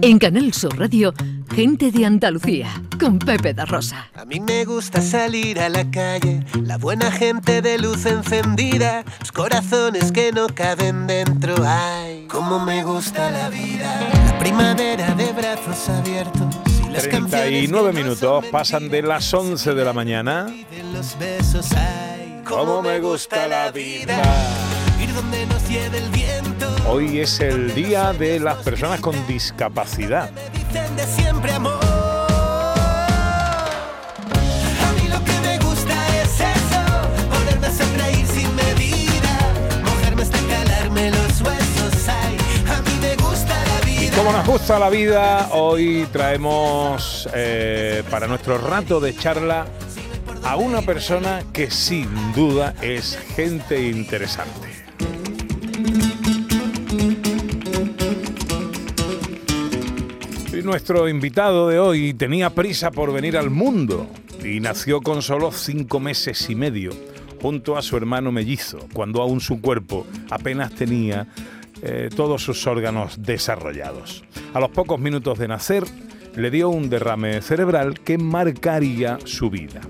En Canal Sur Radio, Gente de Andalucía, con Pepe da Rosa. A mí me gusta salir a la calle, la buena gente de luz encendida, los corazones que no caben dentro. Ay, cómo me gusta la vida, la primavera de brazos abiertos. y las canciones 39 que no minutos pasan de las 11 de la mañana. de los besos. Ay, Cómo me gusta la vida. Ir donde nos lleve el viento. Hoy es el día de las personas con discapacidad. Como nos gusta la vida, hoy traemos eh, para nuestro rato de charla a una persona que sin duda es gente interesante. Nuestro invitado de hoy tenía prisa por venir al mundo y nació con solo cinco meses y medio junto a su hermano mellizo, cuando aún su cuerpo apenas tenía eh, todos sus órganos desarrollados. A los pocos minutos de nacer, le dio un derrame cerebral que marcaría su vida.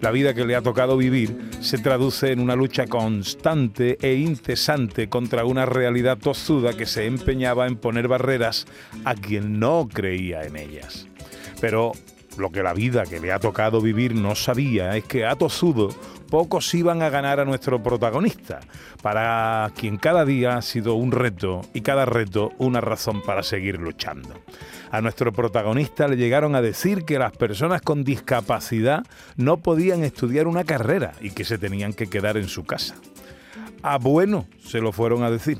La vida que le ha tocado vivir se traduce en una lucha constante e incesante contra una realidad tozuda que se empeñaba en poner barreras a quien no creía en ellas. Pero lo que la vida que le ha tocado vivir no sabía es que a tozudo pocos iban a ganar a nuestro protagonista, para quien cada día ha sido un reto y cada reto una razón para seguir luchando. A nuestro protagonista le llegaron a decir que las personas con discapacidad no podían estudiar una carrera y que se tenían que quedar en su casa. A bueno se lo fueron a decir.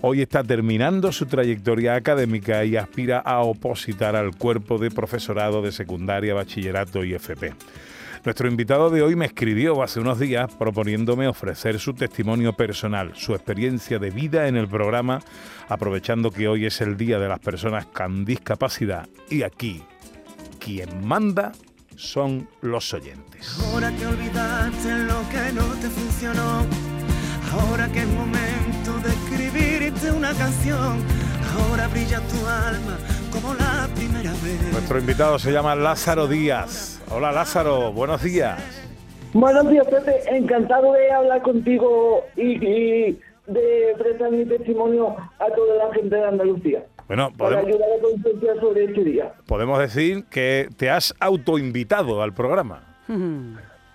Hoy está terminando su trayectoria académica y aspira a opositar al cuerpo de profesorado de secundaria, bachillerato y FP. Nuestro invitado de hoy me escribió hace unos días proponiéndome ofrecer su testimonio personal, su experiencia de vida en el programa, aprovechando que hoy es el Día de las Personas con Discapacidad. Y aquí, quien manda son los oyentes. Ahora que olvidaste lo que no te funcionó, ahora que es momento de escribirte una canción, ahora brilla tu alma como la primera vez. Nuestro invitado se llama Lázaro Díaz. Hola Lázaro, buenos días. Buenos días, Pepe. Encantado de hablar contigo y, y de prestar mi testimonio a toda la gente de Andalucía. Bueno, Para podemos, ayudar a concienciar sobre este día. podemos decir que te has autoinvitado al programa.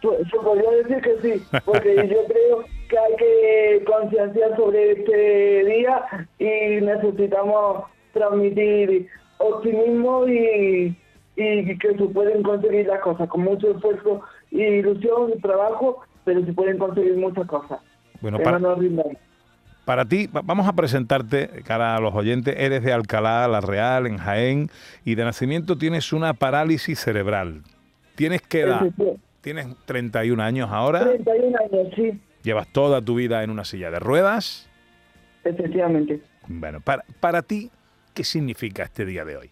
Pues, Se podría decir que sí, porque yo creo que hay que concienciar sobre este día y necesitamos transmitir optimismo y, y que se pueden conseguir las cosas con mucho esfuerzo y ilusión y trabajo, pero se pueden conseguir muchas cosas. Bueno, Que para, no para ti, va- vamos a presentarte, cara a los oyentes, eres de Alcalá, La Real, en Jaén, y de nacimiento tienes una parálisis cerebral. ¿Tienes qué edad? Tienes 31 años ahora, 31 años, sí, llevas toda tu vida en una silla de ruedas. efectivamente. Bueno, para, para ti, ¿qué significa este día de hoy?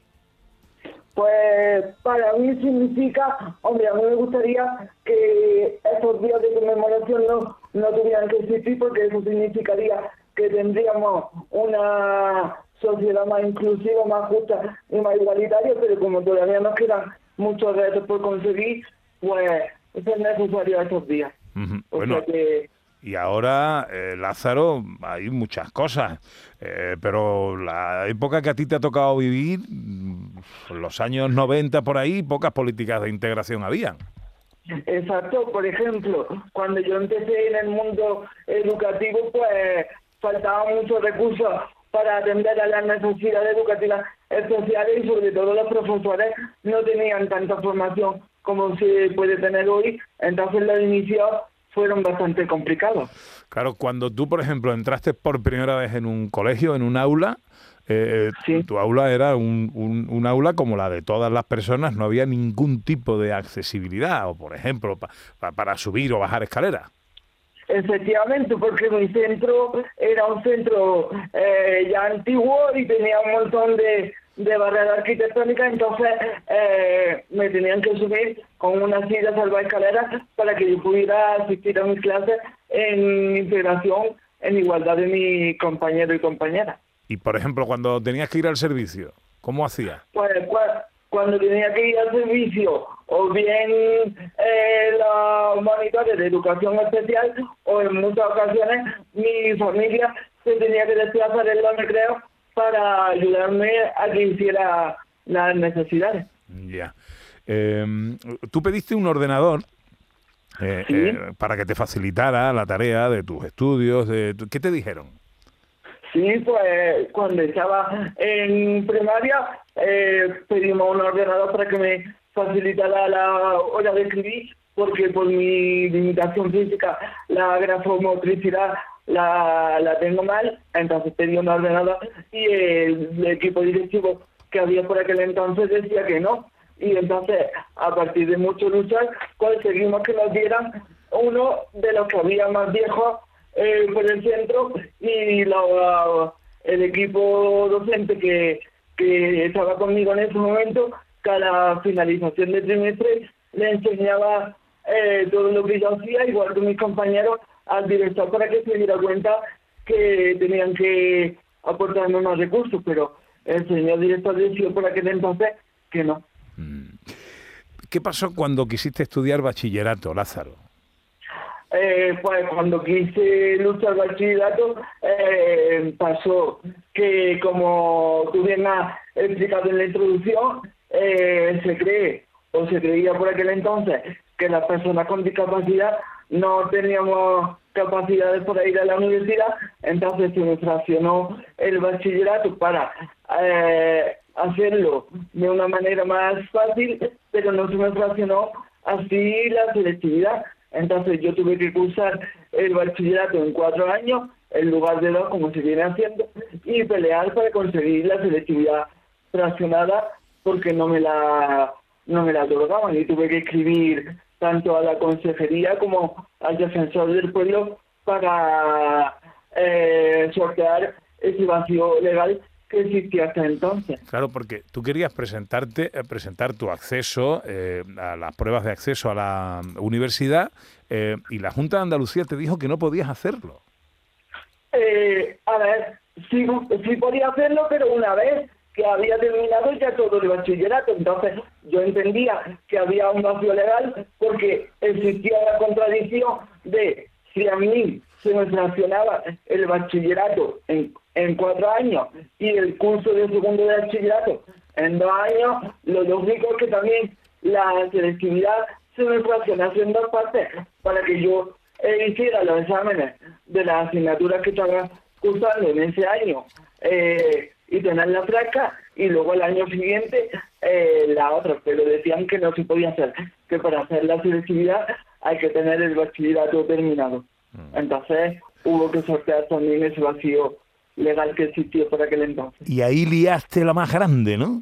Pues para mí significa, hombre, a mí me gustaría que esos días de conmemoración no, no tuvieran que existir porque eso significaría que tendríamos una sociedad más inclusiva, más justa y más igualitaria, pero como todavía nos quedan muchos retos por conseguir, pues es necesario estos días. O Bueno, sea que Y ahora, eh, Lázaro, hay muchas cosas, eh, pero la época que a ti te ha tocado vivir, mm, los años 90 por ahí, pocas políticas de integración habían. Exacto, por ejemplo, cuando yo empecé en el mundo educativo, pues faltaban muchos recursos para atender a las necesidades educativas especiales y sobre todo los profesores no tenían tanta formación como se puede tener hoy, entonces los inicios fueron bastante complicados. Claro, cuando tú, por ejemplo, entraste por primera vez en un colegio, en un aula, eh, Sí. tu aula era un, un- un aula como la de todas las personas, no había ningún tipo de accesibilidad, o por ejemplo, pa- pa- para subir o bajar escaleras. Efectivamente, porque mi centro era un centro eh, ya antiguo y tenía un montón de, de barreras arquitectónicas, entonces eh, me tenían que subir con una silla salvaescaleras para que yo pudiera asistir a mis clases en integración, en igualdad de mis compañeros y compañeras. Y, por ejemplo, cuando tenías que ir al servicio, ¿Cómo hacía? Pues cua- cuando tenía que ir al servicio, o bien eh, los monitores de educación especial, o en muchas ocasiones mi familia se tenía que desplazar en los recreos para ayudarme a que hiciera las necesidades. Ya. Eh, Tú pediste un ordenador eh, Sí. eh, para que te facilitara la tarea de tus estudios. De tu- ¿Qué te dijeron? Sí, pues cuando estaba en primaria eh, pedimos un ordenador para que me facilitara la hora de escribir, porque por mi limitación física la grafomotricidad la, la tengo mal, entonces pedí un ordenador y el, equipo directivo que había por aquel entonces decía que no. Y entonces, a partir de mucho luchar, conseguimos que nos dieran uno de los que había más viejos eh, por el centro y la- el equipo docente que, que estaba conmigo en ese momento, cada finalización de trimestre le enseñaba eh, todo lo que yo hacía, igual que mis compañeros, al director para que se diera cuenta que tenían que aportarme más recursos, pero el señor director decidió por aquel entonces que no. ¿Qué pasó cuando quisiste estudiar bachillerato, Lázaro? Eh, pues cuando quise luchar bachillerato eh, pasó que como tú bien has explicado en la introducción eh, se cree o se creía por aquel entonces que las personas con discapacidad no teníamos capacidades para ir a la universidad entonces se me fraccionó el bachillerato para eh, hacerlo de una manera más fácil pero no se me fraccionó así la selectividad. Entonces yo tuve que cursar el bachillerato en cuatro años en lugar de dos como se viene haciendo y pelear para conseguir la selectividad fraccionada porque no me la no me la otorgaban y tuve que escribir tanto a la consejería como al defensor del pueblo para eh, sortear ese vacío legal que existía hasta entonces. Claro, porque tú querías presentarte, eh, presentar tu acceso eh, a las pruebas de acceso a la universidad eh, y la Junta de Andalucía te dijo que no podías hacerlo. Eh, a ver, sí, sí podía hacerlo, pero una vez que había terminado ya todo el bachillerato. Entonces yo entendía que había un vacío legal porque existía la contradicción de si a mí se me fraccionaba el bachillerato en, en cuatro años y el curso de segundo de bachillerato en dos años, lo lógico es que también la selectividad se me fraccionase en dos partes para que yo hiciera los exámenes de las asignaturas que estaba cursando en ese año eh, y tener la frasca y luego el año siguiente eh, la otra, pero decían que no se podía hacer, que para hacer la selectividad hay que tener el bachillerato terminado. Entonces hubo que sortear también ese vacío legal que existió por aquel entonces. Y ahí liaste la más grande, ¿no?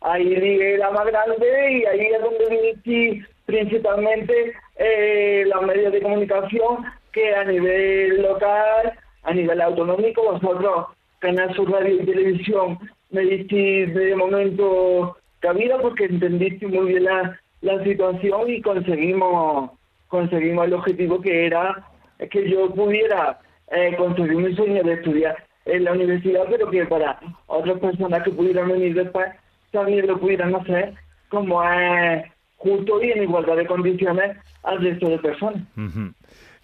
Ahí ligué la más grande y ahí es donde dirigí principalmente eh, los medios de comunicación que a nivel local, a nivel autonómico, vosotros, Canal Sur Radio y Televisión, me disteis de momento cabida porque entendiste muy bien la, la situación y conseguimos conseguimos el objetivo que era que yo pudiera eh, conseguir mi sueño de estudiar en la universidad, pero que para otras personas que pudieran venir después también lo pudieran hacer como es justo y en igualdad de condiciones al resto de personas. Ujú.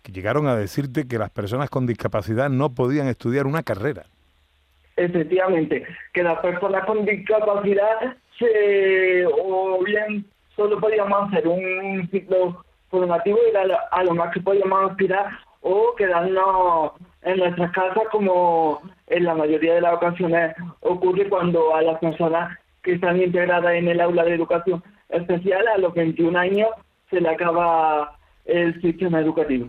Que llegaron a decirte que las personas con discapacidad no podían estudiar una carrera. Efectivamente, que las personas con discapacidad se, o bien solo podíamos hacer un ciclo formativo y era lo- a lo más que podíamos aspirar o quedarnos en nuestras casas como en la mayoría de las ocasiones ocurre cuando a las personas que están integradas en el aula de educación especial a los 21 años se le acaba el sistema educativo.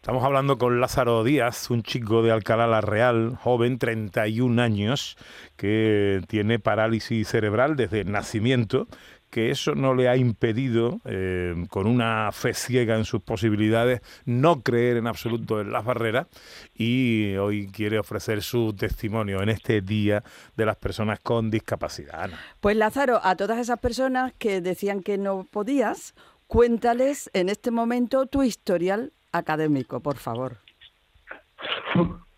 Estamos hablando con Lázaro Díaz, un chico de Alcalá la Real, joven, 31 años, que tiene parálisis cerebral desde el nacimiento, que eso no le ha impedido, eh, con una fe ciega en sus posibilidades, no creer en absoluto en las barreras y hoy quiere ofrecer su testimonio en este Día de las Personas con Discapacidad. Pues Lázaro, a todas esas personas que decían que no podías, cuéntales en este momento tu historial académico, por favor.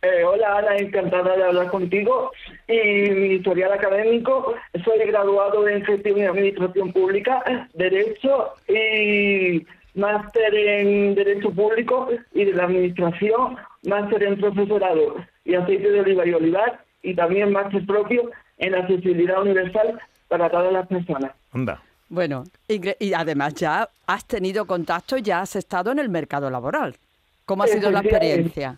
Eh, hola Ana, encantada de hablar contigo. y mi historial académico, soy graduado en Gestión y Administración Pública, Derecho y máster en Derecho Público y de la Administración, máster en Profesorado y Aceite de Oliva y Olivar y también máster propio en Accesibilidad Universal para todas las personas. Anda. Bueno, y además ya has tenido contacto, ya has estado en el mercado laboral. ¿Cómo ha sido la experiencia?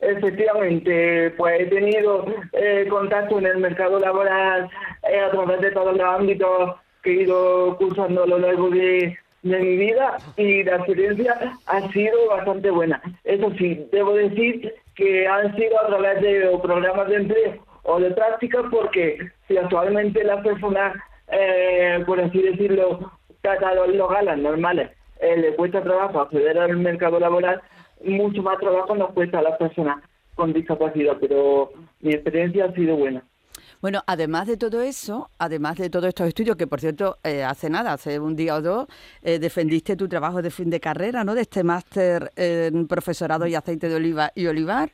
Efectivamente, pues he tenido eh, contacto en el mercado laboral eh, a través de todos los ámbitos que he ido cursando a lo largo de, de mi vida y la experiencia ha sido bastante buena. Eso sí, debo decir que han sido a través de programas de empleo o de prácticas porque si actualmente las personas, eh, por así decirlo, catalogadas normales, eh, le cuesta trabajo acceder al mercado laboral, mucho más trabajo nos cuesta a las personas con discapacidad, pero mi experiencia ha sido buena. Bueno, además de todo eso, además de todos estos estudios, que por cierto, eh, hace nada, hace un día o dos, eh, defendiste tu trabajo de fin de carrera, ¿no? De este máster en profesorado y aceite de oliva y olivar.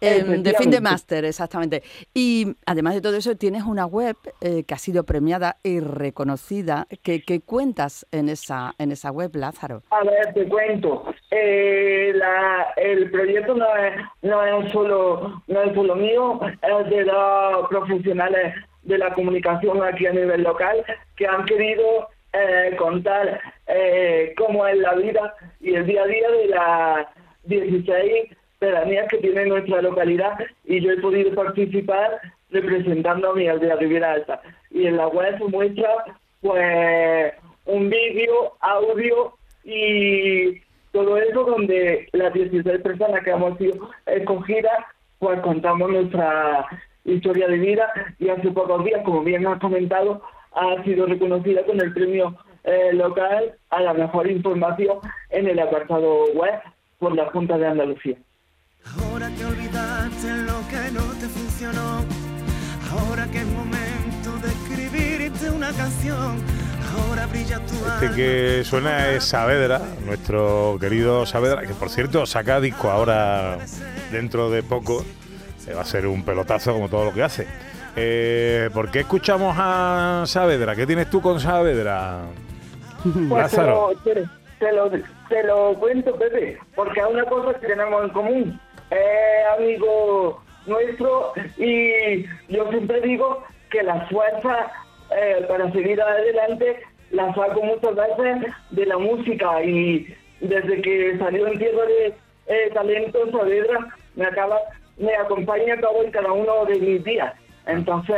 Eh, de fin de máster, exactamente. Y además de todo eso, tienes una web eh, que ha sido premiada y reconocida. ¿Qué, qué cuentas en esa, en esa web, Lázaro? A ver, te cuento. Eh, la, el proyecto no es, no es solo no es solo mío, es de dos profesionales de la comunicación aquí a nivel local que han querido eh, contar eh, cómo es la vida y el día a día de las 16 pedanías que tiene nuestra localidad y yo he podido participar representando a mi aldea Riviera Alta. Y en la web se muestra pues un vídeo, audio y todo eso donde las 16 personas que hemos sido escogidas pues contamos nuestra historia de vida y hace pocos días, como bien has comentado, ha sido reconocida con el premio eh, local a la mejor información en el apartado web por la Junta de Andalucía. Ahora que olvidaste lo que no te funcionó, ahora que es momento de escribirte una canción, ahora brilla tu Este que suena es Saavedra, nuestro querido Saavedra, que por cierto saca disco ahora dentro de poco. Va a ser un pelotazo como todo lo que hace. Eh, ¿Por qué escuchamos a Saavedra? ¿Qué tienes tú con Saavedra? Pues te lo, te, te lo, te lo cuento, Pepe, porque hay una cosa que tenemos en común. Es amigo nuestro y yo siempre digo que la fuerza eh, para seguir adelante la saco muchas veces de la música y desde que salió en Tierra de eh, Talento Saavedra me acaba me acompaña a cabo en cada uno de mis días. Entonces,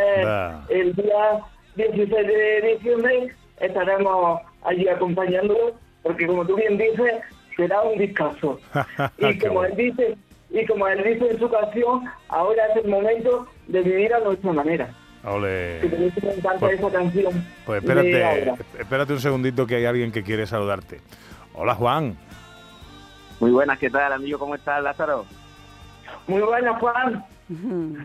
el día 16 de diciembre estaremos allí acompañándolo, porque como tú bien dices, será un discazo. y Qué como él dice, y como él dice en su canción, ahora es el momento de vivir a nuestra manera. Ole. Que me encanta Pues- esa canción. Pues espérate, espérate un segundito que hay alguien que quiere saludarte. Hola Juan. Muy buenas, ¿qué tal, amigo? ¿Cómo estás, Lázaro? Muy buena, Juan.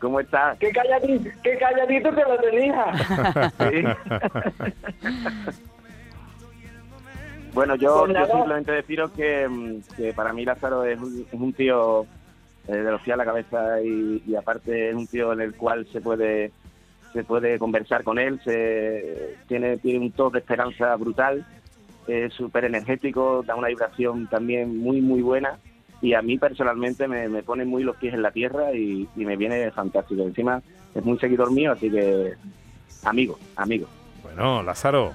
¿Cómo estás? Qué calladito, qué calladito te lo tenía. Sí. bueno, yo, yo simplemente deciros que, mm, que para mí Lázaro es un, es un tío eh, de los pies a la cabeza y, y aparte es un tío en el cual se puede se puede conversar con él, se tiene, tiene un toque de esperanza brutal, es súper energético, da una vibración también muy, muy buena y a mí personalmente me, me pone muy los pies en la tierra y, y me viene fantástico. Encima es muy seguidor mío, así que amigo, amigo. Bueno, Lázaro.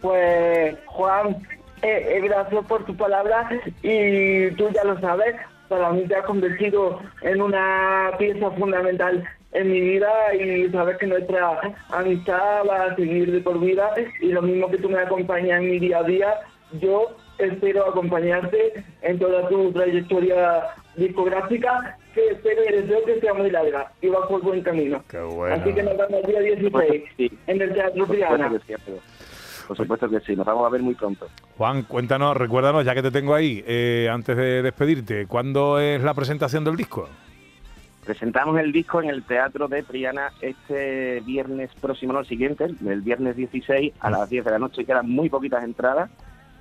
Pues Juan, eh, eh, gracias por tu palabra y tú ya lo sabes, para mí te has convertido en una pieza fundamental en mi vida y sabes que nuestra amistad va a seguir de por vida y lo mismo que tú me acompañas en mi día a día, yo espero acompañarte en toda tu trayectoria discográfica que espero y deseo que sea muy larga y va por buen camino. Qué bueno. Así que nos vemos el día 16 Sí. en el Teatro Triana. Por supuesto que sí, nos vamos a ver muy pronto. Juan, cuéntanos, recuérdanos, ya que te tengo ahí, eh, antes de despedirte, ¿cuándo es la presentación del disco? Presentamos el disco en el Teatro de Triana este viernes próximo, no el siguiente, el viernes 16 a las 10 de la noche. Quedan muy poquitas entradas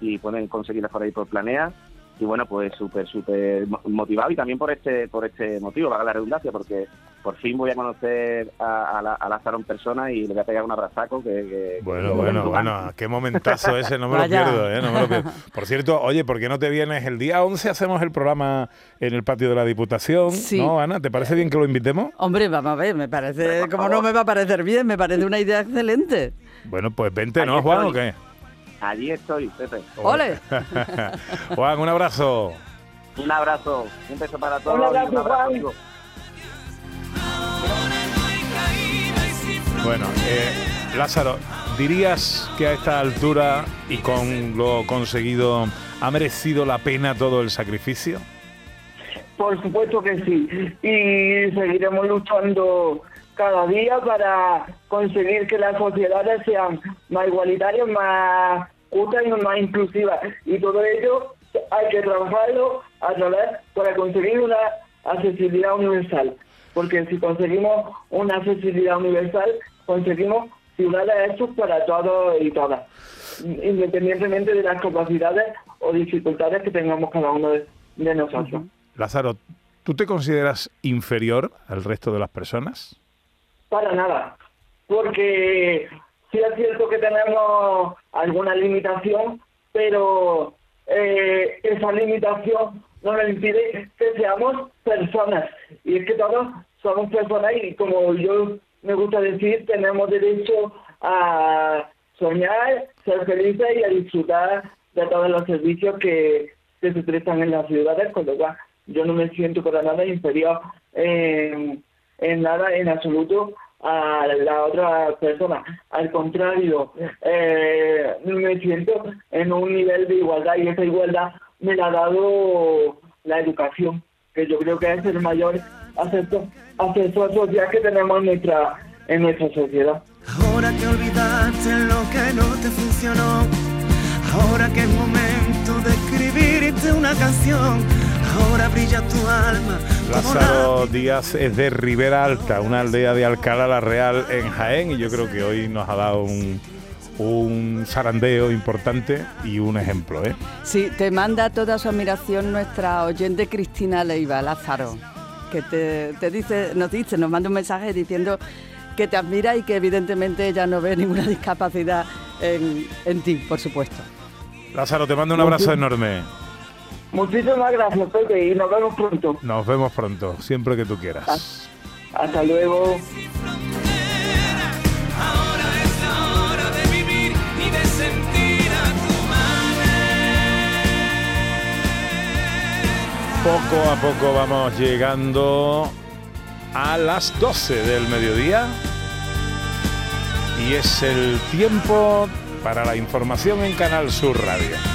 y pueden conseguirlas por ahí por Planea. Y bueno, pues súper, súper mo- motivado y también por este por este motivo, valga la redundancia, porque por fin voy a conocer a, a, la- a Lázaro en persona y le voy a pegar un abrazaco que... que- Bueno, que- bueno, bueno, qué momentazo ese, no me lo pierdo, ¿eh? No me lo pierdo. Por cierto, oye, ¿por qué no te vienes el día 11? Hacemos el programa en el patio de la Diputación, Sí. ¿no, Ana? ¿Te parece bien que lo invitemos? Hombre, vamos a ver, me parece, como no me va a parecer bien, me parece una idea excelente. Bueno, pues vente, ¿no, Juan, o qué? Allí estoy, Pepe. ¡Ole! Juan, un abrazo. Un abrazo, un beso para todos. Un abrazo, y un abrazo, Juan. amigo. Bueno, eh, Lázaro, ¿dirías que a esta altura y con lo conseguido ha merecido la pena todo el sacrificio? Por supuesto que sí. Y seguiremos luchando cada día para conseguir que las sociedades sean más igualitarias, más justas y más inclusivas. Y todo ello hay que trabajarlo a través para conseguir una accesibilidad universal. Porque si conseguimos una accesibilidad universal, conseguimos ciudades hechas para todos y todas, independientemente de las capacidades o dificultades que tengamos cada uno de, de nosotros. Lázaro, ¿tú te consideras inferior al resto de las personas? Para nada, porque sí es cierto que tenemos alguna limitación, pero eh, esa limitación no nos impide que seamos personas. Y es que todos somos personas y como yo me gusta decir, tenemos derecho a soñar, ser felices y a disfrutar de todos los servicios que, se prestan en las ciudades, con lo cual yo no me siento para nada inferior en nada, en absoluto, a la otra persona. Al contrario, eh, me siento en un nivel de igualdad y esa igualdad me la ha dado la educación, que yo creo que es el mayor acceso, acceso social que tenemos en nuestra, en nuestra sociedad. Ahora que olvidaste lo que no te funcionó, ahora que es momento de escribirte una canción, ahora brilla tu alma. Lázaro Díaz es de Ribera Alta, una aldea de Alcalá la Real en Jaén, y yo creo que hoy nos ha dado un, un zarandeo importante y un ejemplo, ¿eh? Sí, te manda toda su admiración nuestra oyente Cristina Leiva, Lázaro, que te, te dice, nos dice, nos manda un mensaje diciendo que te admira y que evidentemente ella no ve ninguna discapacidad en, en ti, por supuesto. Lázaro, te mando un abrazo enorme. Muchísimas gracias, Pepe, y nos vemos pronto. Nos vemos pronto, siempre que tú quieras. Hasta luego. Poco a poco vamos llegando a las 12 del mediodía y es el tiempo para la información en Canal Sur Radio.